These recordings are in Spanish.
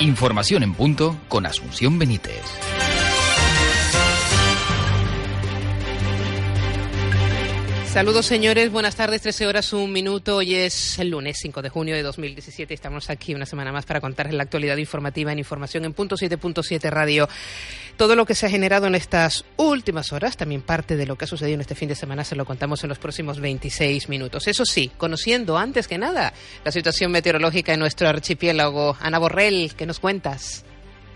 Información en punto con Asunción Benítez. Saludos señores, buenas tardes, 13 horas, un minuto. Hoy es el lunes 5 de junio de 2017. Estamos aquí una semana más para contarles la actualidad informativa en Información en punto 7.7 Radio. Todo lo que se ha generado en estas últimas horas, también parte de lo que ha sucedido en este fin de semana, se lo contamos en los próximos 26 minutos. Eso sí, conociendo antes que nada la situación meteorológica en nuestro archipiélago. Ana Borrell, ¿qué nos cuentas?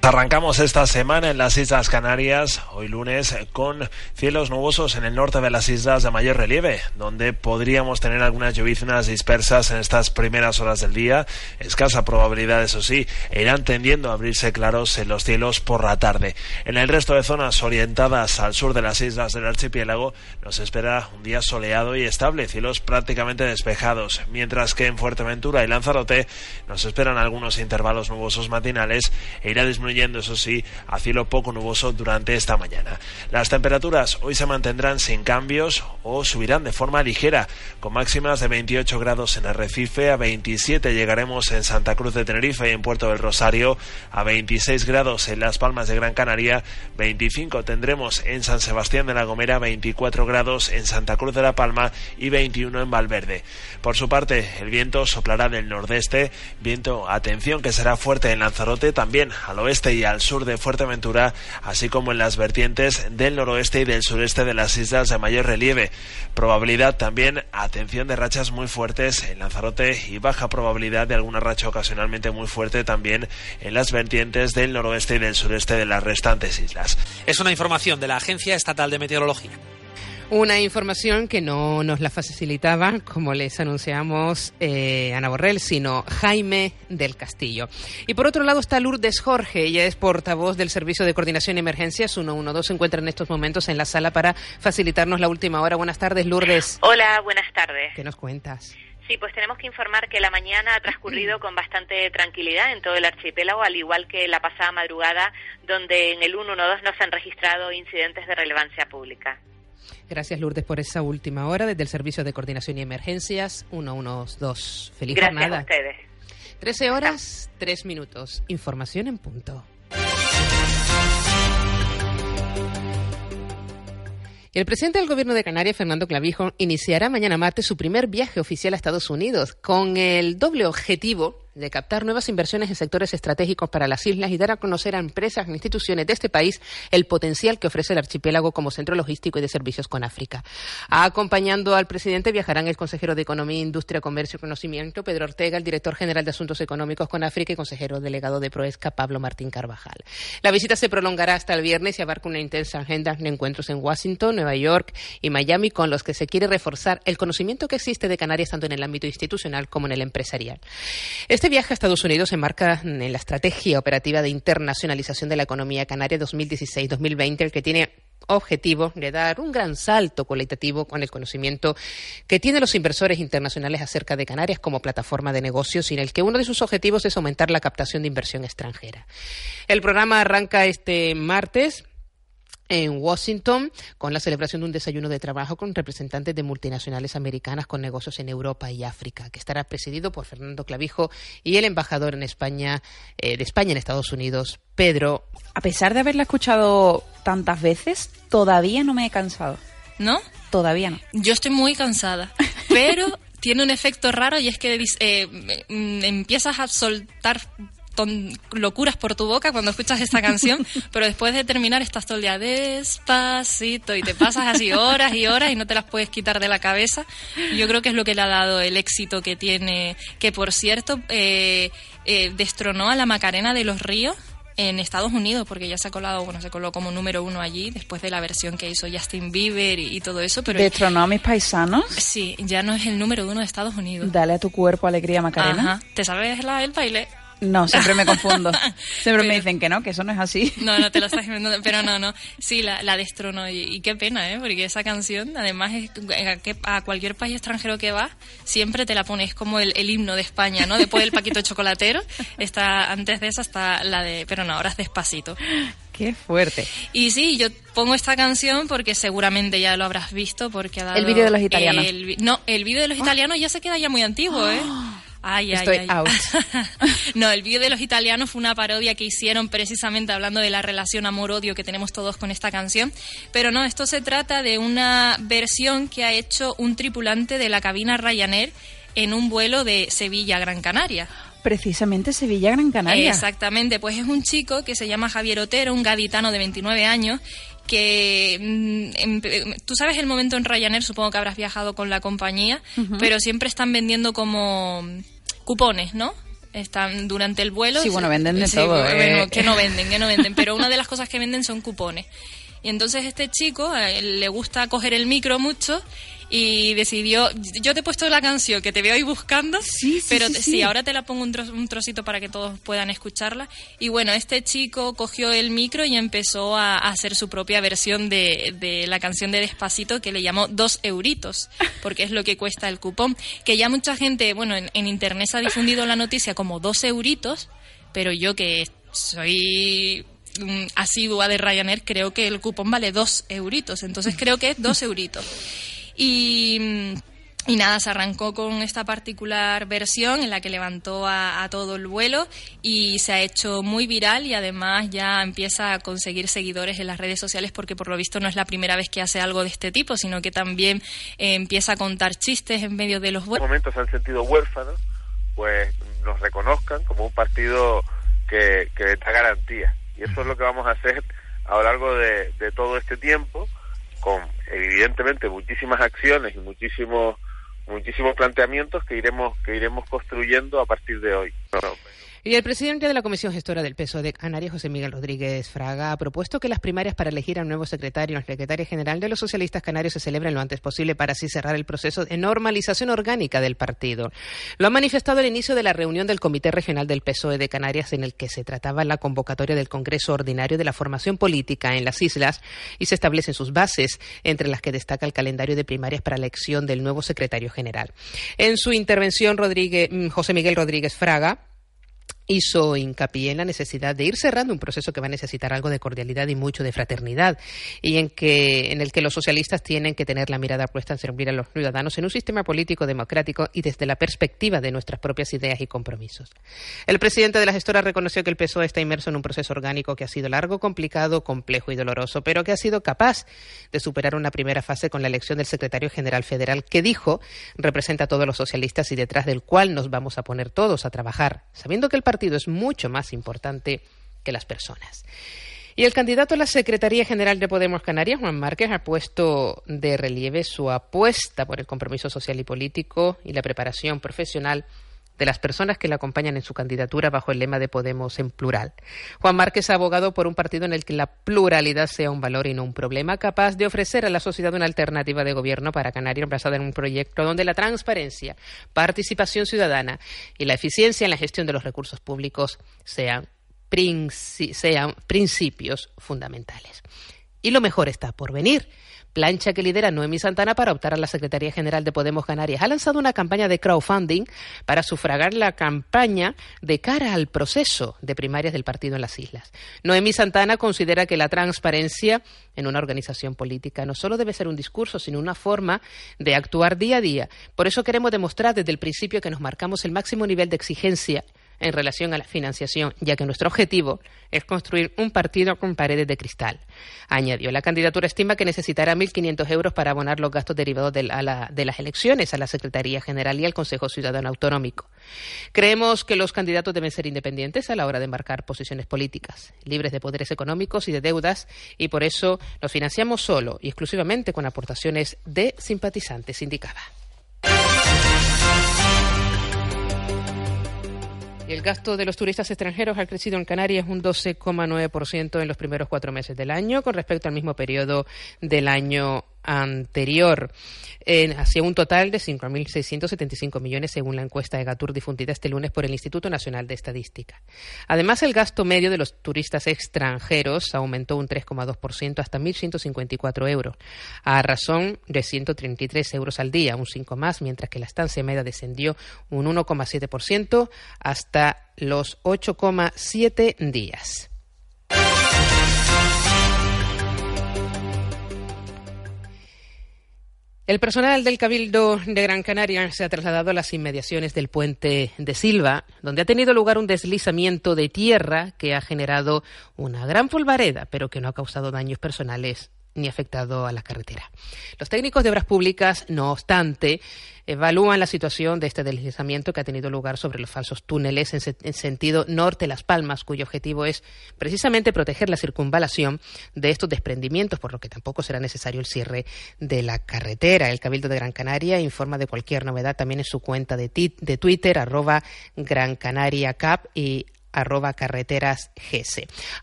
Arrancamos esta semana en las Islas Canarias, hoy lunes, con cielos nubosos en el norte de las islas de mayor relieve, donde podríamos tener algunas lloviznas dispersas en estas primeras horas del día. Escasa probabilidad, eso sí, e irán tendiendo a abrirse claros en los cielos por la tarde. En el resto de zonas orientadas al sur de las islas del archipiélago nos espera un día soleado y estable, cielos prácticamente despejados, mientras que en Fuerteventura y Lanzarote nos esperan algunos intervalos nubosos matinales e irá disminuyendo eso sí, a cielo poco nuboso durante esta mañana. Las temperaturas hoy se mantendrán sin cambios o subirán de forma ligera, con máximas de 28 grados en Arrecife, a 27 llegaremos en Santa Cruz de Tenerife y en Puerto del Rosario, a 26 grados en Las Palmas de Gran Canaria, 25 tendremos en San Sebastián de la Gomera, 24 grados en Santa Cruz de la Palma y 21 en Valverde. Por su parte, el viento soplará del nordeste, viento, atención, que será fuerte en Lanzarote, también al oeste y al sur de Fuerteventura, así como en las vertientes del noroeste y del sureste de las islas de mayor relieve. Probabilidad también, atención de rachas muy fuertes en Lanzarote y baja probabilidad de alguna racha ocasionalmente muy fuerte también en las vertientes del noroeste y del sureste de las restantes islas. Es una información de la Agencia Estatal de Meteorología. Una información que no nos la facilitaba, como les anunciamos, eh, Ana Borrell, sino Jaime del Castillo. Y por otro lado está Lourdes Jorge, ella es portavoz del Servicio de Coordinación y Emergencias 112, se encuentra en estos momentos en la sala para facilitarnos la última hora. Buenas tardes, Lourdes. Hola, buenas tardes. ¿Qué nos cuentas? Sí, pues tenemos que informar que la mañana ha transcurrido con bastante tranquilidad en todo el archipiélago, al igual que la pasada madrugada, donde en el 112 no se han registrado incidentes de relevancia pública. Gracias, Lourdes, por esa última hora desde el Servicio de Coordinación y Emergencias 112. Feliz Gracias jornada. a ustedes. 13 horas, 3 minutos. Información en punto. El presidente del Gobierno de Canarias, Fernando Clavijo, iniciará mañana martes su primer viaje oficial a Estados Unidos con el doble objetivo de captar nuevas inversiones en sectores estratégicos para las islas y dar a conocer a empresas e instituciones de este país el potencial que ofrece el archipiélago como centro logístico y de servicios con África. Acompañando al presidente viajarán el consejero de Economía, Industria, Comercio y Conocimiento, Pedro Ortega, el director general de Asuntos Económicos con África y consejero delegado de Proesca, Pablo Martín Carvajal. La visita se prolongará hasta el viernes y abarca una intensa agenda de encuentros en Washington, Nueva York y Miami con los que se quiere reforzar el conocimiento que existe de Canarias tanto en el ámbito institucional como en el empresarial. Este viaje a Estados Unidos se enmarca en la estrategia operativa de internacionalización de la economía canaria 2016-2020, el que tiene objetivo de dar un gran salto cualitativo con el conocimiento que tienen los inversores internacionales acerca de Canarias como plataforma de negocios en el que uno de sus objetivos es aumentar la captación de inversión extranjera. El programa arranca este martes en Washington con la celebración de un desayuno de trabajo con representantes de multinacionales americanas con negocios en Europa y África, que estará presidido por Fernando Clavijo y el embajador en España, eh, de España en Estados Unidos, Pedro. A pesar de haberla escuchado tantas veces, todavía no me he cansado. ¿No? Todavía no. Yo estoy muy cansada, pero tiene un efecto raro y es que eh, mm, empiezas a soltar ton- locuras por tu boca cuando escuchas esta canción, pero después de terminar estás todo el día despacito y te pasas así horas y horas y no te las puedes quitar de la cabeza. Y Yo creo que es lo que le ha dado el éxito que tiene, que por cierto eh, eh, destronó a la Macarena de los Ríos en Estados Unidos, porque ya se ha colado, bueno, se coló como número uno allí, después de la versión que hizo Justin Bieber y, todo eso. Pero ¿Destronó a mis paisanos? Sí, ya no es el número uno de Estados Unidos. Dale a tu cuerpo alegría, Macarena. Ajá. ¿Te sabes la, el baile? No, siempre me confundo. Siempre me dicen que no, que eso no es así. No, no te lo estás inventando, pero no, no. Sí, la, la destronó y, qué pena, ¿eh? Porque esa canción, además, es, a, cualquier país extranjero que vas, siempre te la pones como el, himno de España, ¿no? Después del Paquito Chocolatero, está, antes de esa está la de, pero no, ahora es Despacito. Qué fuerte. Y sí, yo pongo esta canción porque seguramente ya lo habrás visto porque ha dado... El vídeo de los italianos. no, el vídeo de los italianos ya se queda ya muy antiguo, ¿eh? Ay, Estoy ay, out. no, el vídeo de los italianos fue una parodia que hicieron precisamente hablando de la relación amor-odio que tenemos todos con esta canción. Pero no, esto se trata de una versión que ha hecho un tripulante de la cabina Ryanair en un vuelo de Sevilla a Gran Canaria precisamente Sevilla Gran Canaria. Exactamente, pues es un chico que se llama Javier Otero, un gaditano de 29 años que mm, tú sabes el momento en Ryanair, supongo que habrás viajado con la compañía, pero siempre están vendiendo como cupones, ¿no? Están durante el vuelo. Sí, bueno, venden de todo. Bueno, eh. que no venden, que no venden, pero una de las cosas que venden son cupones. Y entonces este chico le gusta coger el micro mucho y decidió, yo te he puesto la canción que te veo ahí buscando, sí, sí, pero sí, ahora te la pongo un, trocito para que todos puedan escucharla. Y bueno, este chico cogió el micro y empezó a, hacer su propia versión de, de, la canción de Despacito que le llamó Dos Euritos, porque es lo que cuesta el cupón. Que ya mucha gente, bueno, en, en internet se ha difundido la noticia como Dos Euritos, pero yo que soy mm, asidua de Ryanair, creo que el cupón vale dos euritos. Entonces creo que es dos euritos. Y, y nada, se arrancó con esta particular versión en la que levantó a, todo el vuelo y se ha hecho muy viral y además ya empieza a conseguir seguidores en las redes sociales porque por lo visto no es la primera vez que hace algo de este tipo, sino que también eh, empieza a contar chistes en medio de los vuelos. En momentos se han sentido huérfanos, pues nos reconozcan como un partido que, que da garantía. Y eso es lo que vamos a hacer a lo largo de, de todo este tiempo con evidentemente muchísimas acciones y muchísimos muchísimos planteamientos que iremos que iremos construyendo a partir de hoy. Y el presidente de la Comisión Gestora del Peso de Canarias, José Miguel Rodríguez Fraga, ha propuesto que las primarias para elegir a un nuevo secretario, la secretaria general de los socialistas canarios, se celebren lo antes posible para así cerrar el proceso de normalización orgánica del partido. Lo ha manifestado al inicio de la reunión del Comité Regional del PSOE de Canarias, en el que se trataba la convocatoria del Congreso Ordinario de la Formación Política en las islas y se establecen sus bases, entre las que destaca el calendario de primarias para la elección del nuevo secretario general. En su intervención, mm, José Miguel Rodríguez Fraga hizo hincapié en la necesidad de ir cerrando un proceso que va a necesitar algo de cordialidad y mucho de fraternidad y en que en el que los socialistas tienen que tener la mirada puesta en servir a los ciudadanos en un sistema político democrático y desde la perspectiva de nuestras propias ideas y compromisos. El presidente de la gestora reconoció que el PSOE está inmerso en un proceso orgánico que ha sido largo, complicado, complejo y doloroso, pero que ha sido capaz de superar una primera fase con la elección del secretario general federal que dijo representa a todos los socialistas y detrás del cual nos vamos a poner todos a trabajar, sabiendo que el partido es mucho más importante que las personas. Y el candidato a la Secretaría General de Podemos Canarias, Juan Márquez, ha puesto de relieve su apuesta por el compromiso social y político y la preparación profesional de las personas que le acompañan en su candidatura bajo el lema de Podemos en plural. Juan Márquez ha abogado por un partido en el que la pluralidad sea un valor y no un problema, capaz de ofrecer a la sociedad una alternativa de gobierno para Canarias basada en un proyecto donde la transparencia, participación ciudadana y la eficiencia en la gestión de los recursos públicos sean, sean principios fundamentales. Y lo mejor está por venir plancha que lidera Noemí Santana para optar a la Secretaría General de Podemos Canarias. Ha lanzado una campaña de crowdfunding para sufragar la campaña de cara al proceso de primarias del partido en las islas. Noemí Santana considera que la transparencia en una organización política no solo debe ser un discurso, sino una forma de actuar día a día. Por eso queremos demostrar desde el principio que nos marcamos el máximo nivel de exigencia en relación a la financiación, ya que nuestro objetivo es construir un partido con paredes de cristal. Añadió, la candidatura estima que necesitará 1.500 euros para abonar los gastos derivados de, las elecciones a la Secretaría General y al Consejo Ciudadano Autonómico. Creemos que los candidatos deben ser independientes a la hora de marcar posiciones políticas, libres de poderes económicos y de deudas, y por eso los financiamos solo y exclusivamente con aportaciones de simpatizantes, indicaba. El gasto de los turistas extranjeros ha crecido en Canarias un 12,9% en los primeros cuatro meses del año con respecto al mismo periodo del año anterior, hacia un total de 5.675 millones según la encuesta de Gatur difundida este lunes por el Instituto Nacional de Estadística. Además, el gasto medio de los turistas extranjeros aumentó un 3,2% hasta 1.154 euros, a razón de 133 euros al día, un 5 más, mientras que la estancia media descendió un 1,7% hasta los 8,7 días. El personal del Cabildo de Gran Canaria se ha trasladado a las inmediaciones del puente de Silva, donde ha tenido lugar un deslizamiento de tierra que ha generado una gran polvareda, pero que no ha causado daños personales ni afectado a la carretera. Los técnicos de obras públicas, no obstante, evalúan la situación de este deslizamiento que ha tenido lugar sobre los falsos túneles en, sentido norte-Las Palmas, cuyo objetivo es precisamente proteger la circunvalación de estos desprendimientos, por lo que tampoco será necesario el cierre de la carretera. El Cabildo de Gran Canaria informa de cualquier novedad también en su cuenta de, de Twitter, arroba Gran Canaria Cap y arroba carreteras.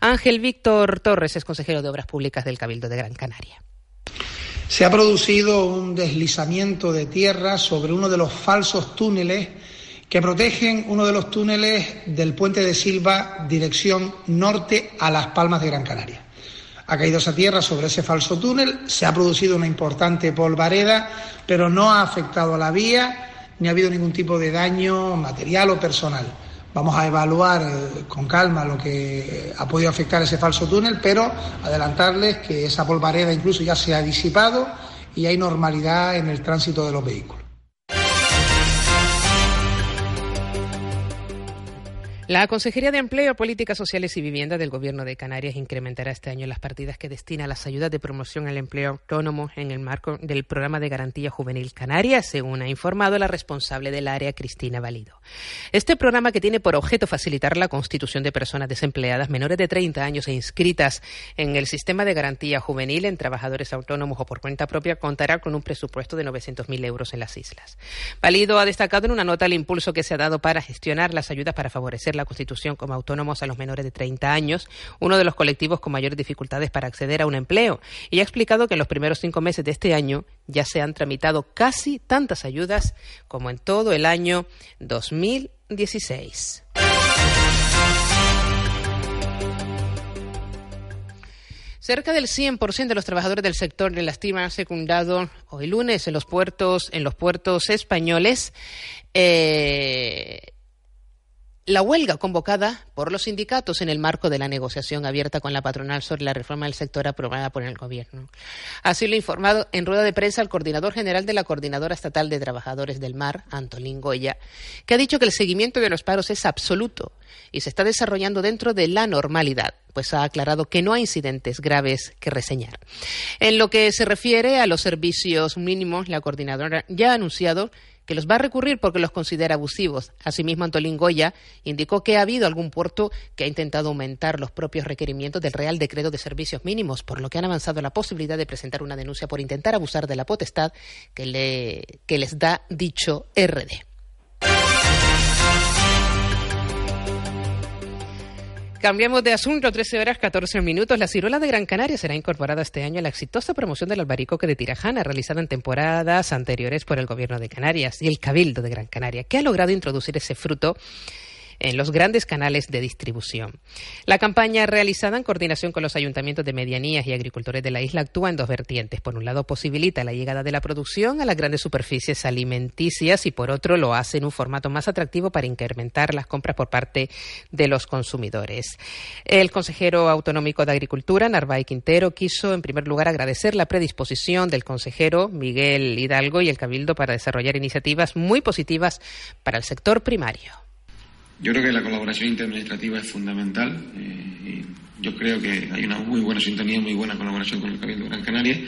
Ángel Víctor Torres es consejero de Obras Públicas del Cabildo de Gran Canaria. Se ha producido un deslizamiento de tierra sobre uno de los falsos túneles que protegen uno de los túneles del puente de Silva dirección norte a Las Palmas de Gran Canaria. Ha caído esa tierra sobre ese falso túnel, se ha producido una importante polvareda, pero no ha afectado a la vía ni ha habido ningún tipo de daño material o personal. Vamos a evaluar eh, con calma lo que ha podido afectar ese falso túnel, pero adelantarles que esa polvareda incluso ya se ha disipado y hay normalidad en el tránsito de los vehículos. La Consejería de Empleo, Políticas Sociales y Vivienda del Gobierno de Canarias incrementará este año las partidas que destina a las ayudas de promoción al empleo autónomo en el marco del programa de garantía juvenil Canarias, según ha informado la responsable del área, Cristina Valido. Este programa, que tiene por objeto facilitar la constitución de personas desempleadas menores de 30 años e inscritas en el sistema de garantía juvenil en trabajadores autónomos o por cuenta propia, contará con un presupuesto de 900.000 euros en las islas. Valido ha destacado en una nota el impulso que se ha dado para gestionar las ayudas para favorecer la Constitución como autónomos a los menores de 30 años, uno de los colectivos con mayores dificultades para acceder a un empleo, y ha explicado que en los primeros cinco meses de este año ya se han tramitado casi tantas ayudas como en todo el año 2016. Cerca del 100% de los trabajadores del sector de la estima han secundado hoy lunes en los puertos, en los puertos españoles. Eh, la huelga convocada por los sindicatos en el marco de la negociación abierta con la patronal sobre la reforma del sector aprobada por el Gobierno. Así lo ha informado en rueda de prensa el coordinador general de la Coordinadora Estatal de Trabajadores del Mar, Antolín Goya, que ha dicho que el seguimiento de los paros es absoluto y se está desarrollando dentro de la normalidad, pues ha aclarado que no hay incidentes graves que reseñar. En lo que se refiere a los servicios mínimos, la coordinadora ya ha anunciado que los va a recurrir porque los considera abusivos. Asimismo, Antolín Goya indicó que ha habido algún puerto que ha intentado aumentar los propios requerimientos del Real Decreto de Servicios Mínimos, por lo que han avanzado la posibilidad de presentar una denuncia por intentar abusar de la potestad que, le, que les da dicho RD. Cambiamos de asunto, 13 horas 14 minutos. La ciruela de Gran Canaria será incorporada este año a la exitosa promoción del albaricoque de Tirajana, realizada en temporadas anteriores por el Gobierno de Canarias y el Cabildo de Gran Canaria, que ha logrado introducir ese fruto en los grandes canales de distribución. La campaña realizada en coordinación con los ayuntamientos de medianías y agricultores de la isla actúa en dos vertientes. Por un lado, posibilita la llegada de la producción a las grandes superficies alimenticias y por otro, lo hace en un formato más atractivo para incrementar las compras por parte de los consumidores. El consejero autonómico de Agricultura, Narváez Quintero, quiso en primer lugar agradecer la predisposición del consejero Miguel Hidalgo y el Cabildo para desarrollar iniciativas muy positivas para el sector primario. Yo creo que la colaboración interadministrativa es fundamental. Eh, yo creo que hay una muy buena sintonía, muy buena colaboración con el Cabildo de Gran Canaria,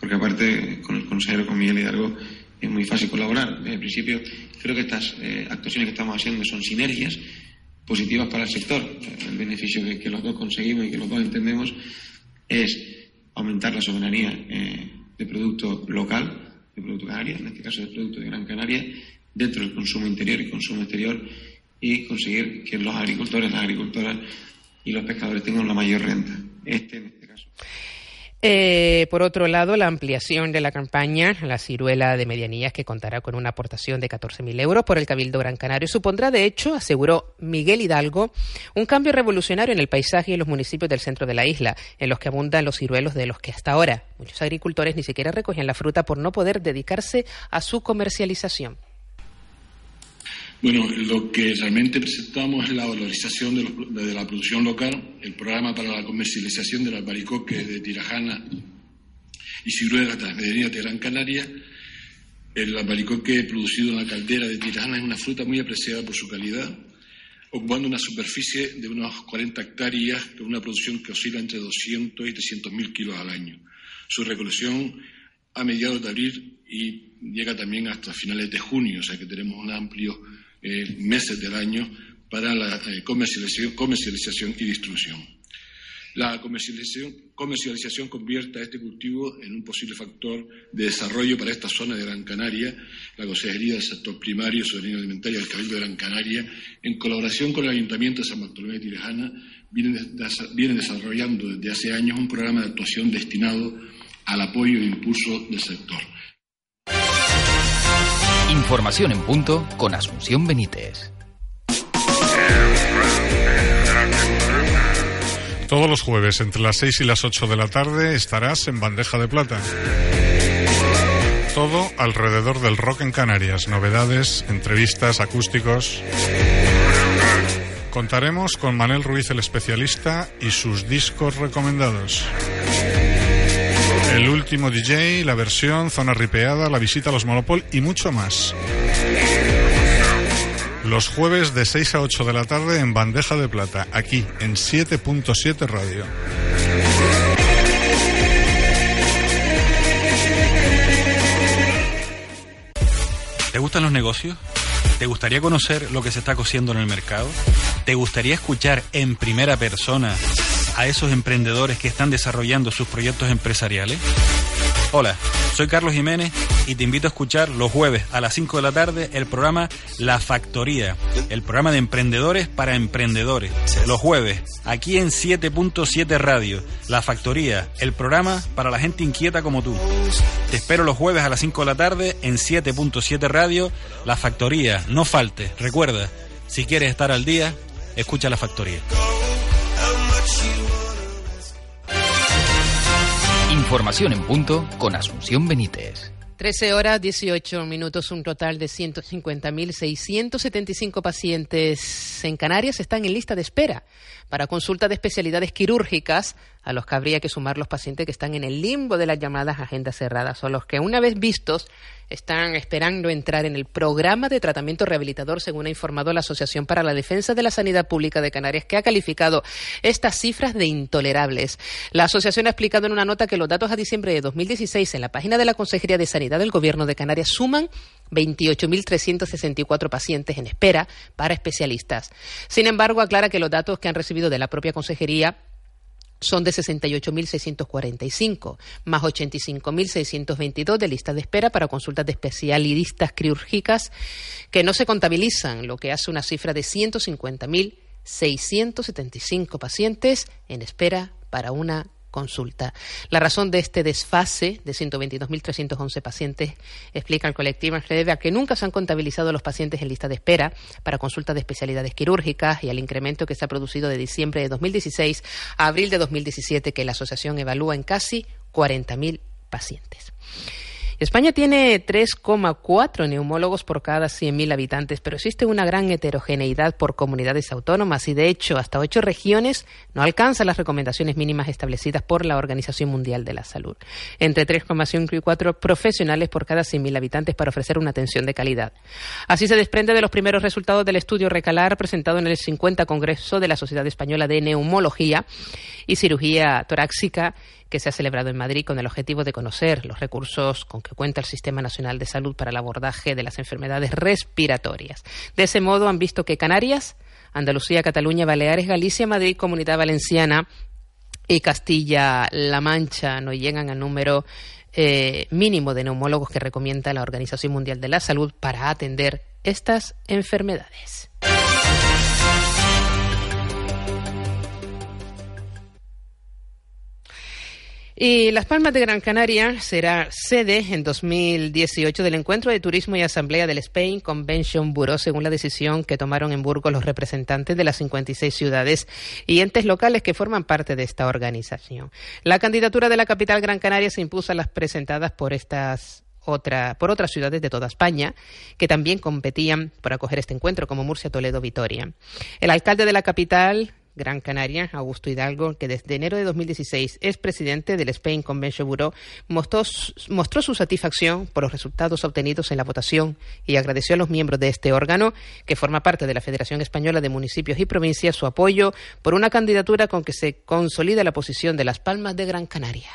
porque aparte con el consejero, con Miguel Hidalgo, es muy fácil colaborar. Desde el principio, creo que estas eh, actuaciones que estamos haciendo son sinergias positivas para el sector. El beneficio que, los dos conseguimos y que los dos entendemos es aumentar la soberanía eh, de producto local, de producto canario, en este caso de producto de Gran Canaria, dentro del consumo interior y consumo exterior y conseguir que los agricultores, las agricultoras y los pescadores tengan la mayor renta. Este, en este caso. Eh, por otro lado, la ampliación de la campaña, la ciruela de medianías, que contará con una aportación de 14.000 euros por el Cabildo Gran Canario, supondrá, de hecho, aseguró Miguel Hidalgo, un cambio revolucionario en el paisaje y en los municipios del centro de la isla, en los que abundan los ciruelos de los que hasta ahora muchos agricultores ni siquiera recogen la fruta por no poder dedicarse a su comercialización. Bueno, lo que realmente presentamos es la valorización de, la producción local, el programa para la comercialización del albaricoque de Tirajana y ciruelas de de Gran Canaria. El albaricoque producido en la caldera de Tirajana es una fruta muy apreciada por su calidad, ocupando una superficie de unos 40 hectáreas con una producción que oscila entre 200 y 300 mil kilos al año. Su recolección a mediados de abril y llega también hasta finales de junio, o sea que tenemos un amplio eh, meses del año para la eh, comercialización, y distribución. La comercialización, convierte a este cultivo en un posible factor de desarrollo para esta zona de Gran Canaria. La Consejería del Sector Primario, Soberanía Alimentaria del Cabildo de Gran Canaria, en colaboración con el Ayuntamiento de San Bartolomé de Tirajana, vienen, des- vienen desarrollando desde hace años un programa de actuación destinado al apoyo e impulso del sector. Información en punto con Asunción Benítez. Todos los jueves entre las 6 y las 8 de la tarde estarás en Bandeja de Plata. Todo alrededor del rock en Canarias, novedades, entrevistas, acústicos. Contaremos con Manel Ruiz el especialista y sus discos recomendados. El último DJ, la versión, zona ripeada, la visita a los Monopol y mucho más. Los jueves de 6 a 8 de la tarde en Bandeja de Plata, aquí en 7.7 Radio. ¿Te gustan los negocios? ¿Te gustaría conocer lo que se está cociendo en el mercado? ¿Te gustaría escuchar en primera persona a esos emprendedores que están desarrollando sus proyectos empresariales? Hola, soy Carlos Jiménez y te invito a escuchar los jueves a las 5 de la tarde el programa La Factoría, el programa de emprendedores para emprendedores. Los jueves, aquí en 7.7 Radio, La Factoría, el programa para la gente inquieta como tú. Te espero los jueves a las 5 de la tarde en 7.7 Radio, La Factoría. No falte, recuerda, si quieres estar al día, escucha La Factoría. Información en punto con Asunción Benítez. 13 horas 18 minutos, un total de 150.675 pacientes en Canarias están en lista de espera para consulta de especialidades quirúrgicas, a los que habría que sumar los pacientes que están en el limbo de las llamadas agendas cerradas, o los que una vez vistos están esperando entrar en el programa de tratamiento rehabilitador, según ha informado la Asociación para la Defensa de la Sanidad Pública de Canarias, que ha calificado estas cifras de intolerables. La asociación ha explicado en una nota que los datos a diciembre de 2016 en la página de la Consejería de Sanidad del Gobierno de Canarias suman 28.364 pacientes en espera para especialistas. Sin embargo, aclara que los datos que han de la propia Consejería son de 68.645, más 85.622 de lista de espera para consultas de especialistas quirúrgicas que no se contabilizan, lo que hace una cifra de 150.675 pacientes en espera para una consulta. La razón de este desfase de 122.311 pacientes, explica el colectivo, se debe a que nunca se han contabilizado los pacientes en lista de espera para consultas de especialidades quirúrgicas y al incremento que se ha producido de diciembre de 2016 a abril de 2017, que la asociación evalúa en casi 40.000 pacientes. España tiene 3,4 neumólogos por cada 100.000 habitantes, pero existe una gran heterogeneidad por comunidades autónomas y, de hecho, hasta ocho regiones no alcanzan las recomendaciones mínimas establecidas por la Organización Mundial de la Salud. Entre 3,5 y 4 profesionales por cada 100.000 habitantes para ofrecer una atención de calidad. Así se desprende de los primeros resultados del estudio Recalar presentado en el 50 Congreso de la Sociedad Española de Neumología y Cirugía Torácica que se ha celebrado en Madrid con el objetivo de conocer los recursos con que cuenta el Sistema Nacional de Salud para el abordaje de las enfermedades respiratorias. De ese modo han visto que Canarias, Andalucía, Cataluña, Baleares, Galicia, Madrid, Comunidad Valenciana y Castilla-La Mancha no llegan al número eh, mínimo de neumólogos que recomienda la Organización Mundial de la Salud para atender estas enfermedades. Y Las Palmas de Gran Canaria será sede en 2018 del Encuentro de Turismo y Asamblea del Spain Convention Bureau, según la decisión que tomaron en Burgos los representantes de las 56 ciudades y entes locales que forman parte de esta organización. La candidatura de la capital Gran Canaria se impuso a las presentadas por estas otra, por otras ciudades de toda España que también competían por acoger este encuentro, como Murcia, Toledo, Vitoria. El alcalde de la capital, Gran Canaria, Augusto Hidalgo, que desde enero de 2016 es presidente del Spain Convention Bureau, mostró, su satisfacción por los resultados obtenidos en la votación y agradeció a los miembros de este órgano, que forma parte de la Federación Española de Municipios y Provincias, su apoyo por una candidatura con que se consolida la posición de Las Palmas de Gran Canaria.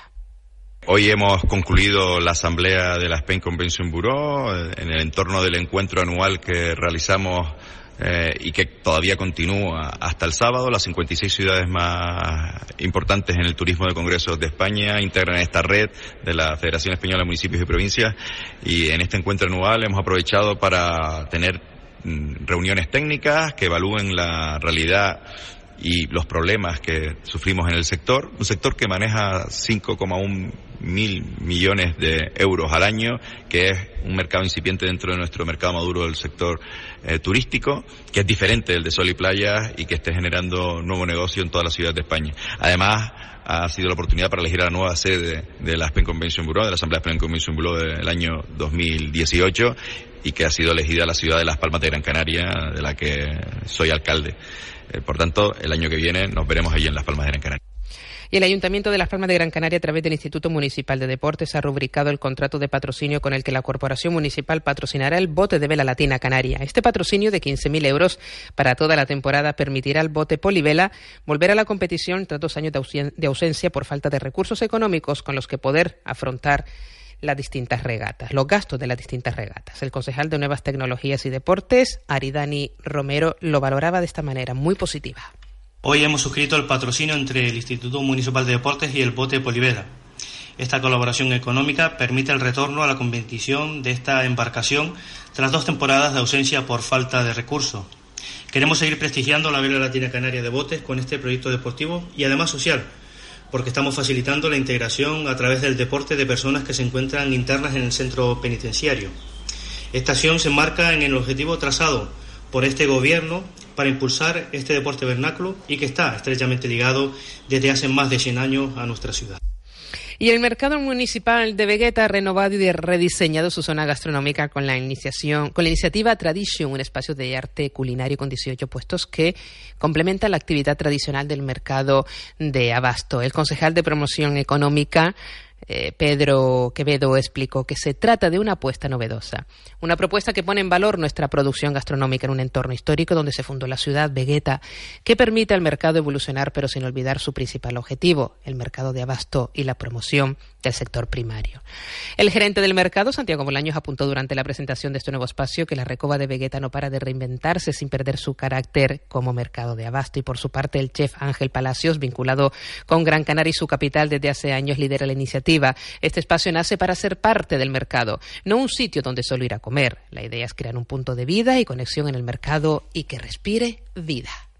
Hoy hemos concluido la asamblea de la Spain Convention Bureau eh, en el entorno del encuentro anual que realizamos eh, y que todavía continúa hasta el sábado. Las 56 ciudades más importantes en el turismo de congresos de España integran esta red de la Federación Española de Municipios y Provincias y en este encuentro anual hemos aprovechado para tener mm, reuniones técnicas que evalúen la realidad y los problemas que sufrimos en el sector, un sector que maneja 5,1 mil millones de euros al año, que es un mercado incipiente dentro de nuestro mercado maduro del sector eh, turístico, que es diferente del de sol y playa y que esté generando nuevo negocio en toda la ciudad de España. Además, ha sido la oportunidad para elegir a la nueva sede de la Aspen Convention Bureau, de la Asamblea Aspen Convention Bureau del año 2018 y que ha sido elegida la ciudad de Las Palmas de Gran Canaria, de la que soy alcalde. Eh, por tanto, el año que viene nos veremos allí en Las Palmas de Gran Canaria. Y el Ayuntamiento de Las Palmas de Gran Canaria, a través del Instituto Municipal de Deportes, ha rubricado el contrato de patrocinio con el que la Corporación Municipal patrocinará el bote de vela latina canaria. Este patrocinio de 15.000 euros para toda la temporada permitirá al bote polivela volver a la competición tras dos años de ausencia por falta de recursos económicos con los que poder afrontar las distintas regatas, los gastos de las distintas regatas. El concejal de Nuevas Tecnologías y Deportes, Aridani Romero, lo valoraba de esta manera, muy positiva. Hoy hemos suscrito el patrocinio entre el Instituto Municipal de Deportes y el Bote Polivera. Esta colaboración económica permite el retorno a la competición de esta embarcación tras dos temporadas de ausencia por falta de recursos. Queremos seguir prestigiando la Vela Latina Canaria de Botes con este proyecto deportivo y además social, porque estamos facilitando la integración a través del deporte de personas que se encuentran internas en el centro penitenciario. Esta acción se enmarca en el objetivo trazado por este gobierno para impulsar este deporte vernáculo y que está estrechamente ligado desde hace más de 100 años a nuestra ciudad. Y el mercado municipal de Vegueta ha renovado y rediseñado su zona gastronómica con la iniciación, con la iniciativa Tradition, un espacio de arte culinario con 18 puestos que complementa la actividad tradicional del mercado de abasto. El concejal de promoción económica eh, Pedro Quevedo explicó que se trata de una apuesta novedosa, una propuesta que pone en valor nuestra producción gastronómica en un entorno histórico donde se fundó la ciudad, Vegueta, que permite al mercado evolucionar pero sin olvidar su principal objetivo, el mercado de abasto y la promoción del sector primario. El gerente del mercado, Santiago Bolaños, apuntó durante la presentación de este nuevo espacio que la recoba de Vegueta no para de reinventarse sin perder su carácter como mercado de abasto y por su parte el chef Ángel Palacios, vinculado con Gran Canaria y su capital desde hace años, lidera la iniciativa. Este espacio nace para ser parte del mercado, no un sitio donde solo ir a comer. La idea es crear un punto de vida y conexión en el mercado y que respire vida.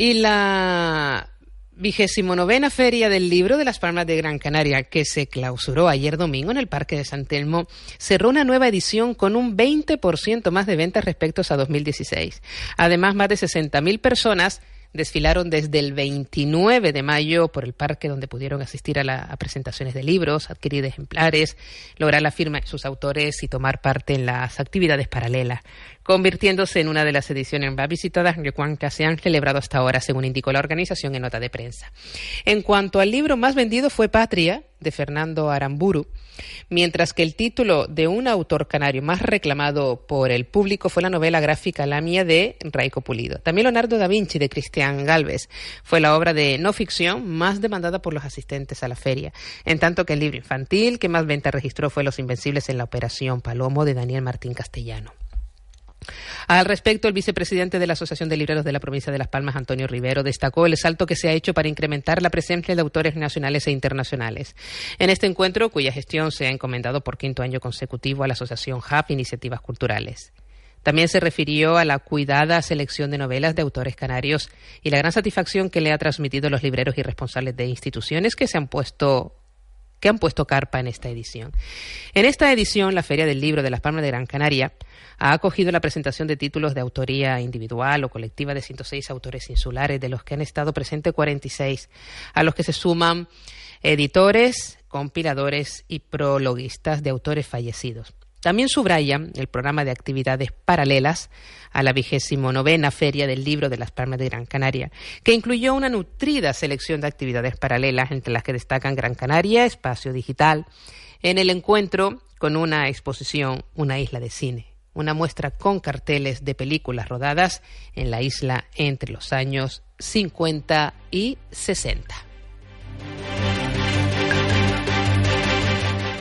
Y la vigésimo novena Feria del Libro de las Palmas de Gran Canaria, que se clausuró ayer domingo en el Parque de San Telmo, cerró una nueva edición con un 20% más de ventas respecto a 2016. Además, más de 60.000 personas desfilaron desde el 29 de mayo por el parque donde pudieron asistir a, las presentaciones de libros, adquirir ejemplares, lograr la firma de sus autores y tomar parte en las actividades paralelas, convirtiéndose en una de las ediciones más visitadas que se han celebrado hasta ahora, según indicó la organización en nota de prensa. En cuanto al libro más vendido fue Patria, de Fernando Aramburu, mientras que el título de un autor canario más reclamado por el público fue la novela gráfica La mía de Raico Pulido. También Leonardo da Vinci de Cristian Galvez fue la obra de no ficción más demandada por los asistentes a la feria, en tanto que el libro infantil que más venta registró fue Los Invencibles en la Operación Palomo de Daniel Martín Castellano. Al respecto, el vicepresidente de la Asociación de Libreros de la provincia de Las Palmas, Antonio Rivero, destacó el salto que se ha hecho para incrementar la presencia de autores nacionales e internacionales. En este encuentro, cuya gestión se ha encomendado por quinto año consecutivo a la Asociación HAP Iniciativas Culturales. También se refirió a la cuidada selección de novelas de autores canarios y la gran satisfacción que le ha transmitido los libreros y responsables de instituciones que se han puesto que han puesto carpa en esta edición. En esta edición, la Feria del Libro de las Palmas de Gran Canaria ha acogido la presentación de títulos de autoría individual o colectiva de 106 autores insulares, de los que han estado presentes 46, a los que se suman editores, compiladores y prologuistas de autores fallecidos. También subraya el programa de actividades paralelas a la vigésimo novena Feria del Libro de las Palmas de Gran Canaria, que incluyó una nutrida selección de actividades paralelas, entre las que destacan Gran Canaria, Espacio Digital, en el encuentro con una exposición Una isla de cine, una muestra con carteles de películas rodadas en la isla entre los años 50 y 60.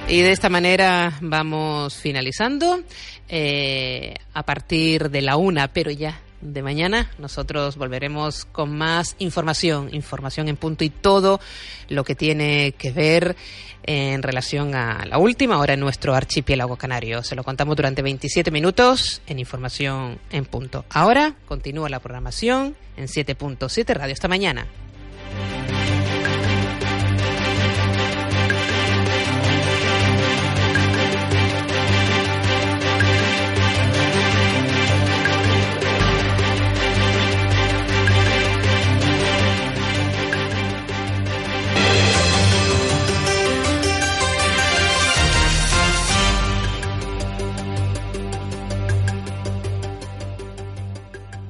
Y de esta manera vamos finalizando. Eh, a partir de la una, pero ya de mañana, nosotros volveremos con más información, información en punto y todo lo que tiene que ver en relación a la última hora en nuestro archipiélago canario. Se lo contamos durante 27 minutos en información en punto. Ahora continúa la programación en 7.7 Radio. Esta mañana.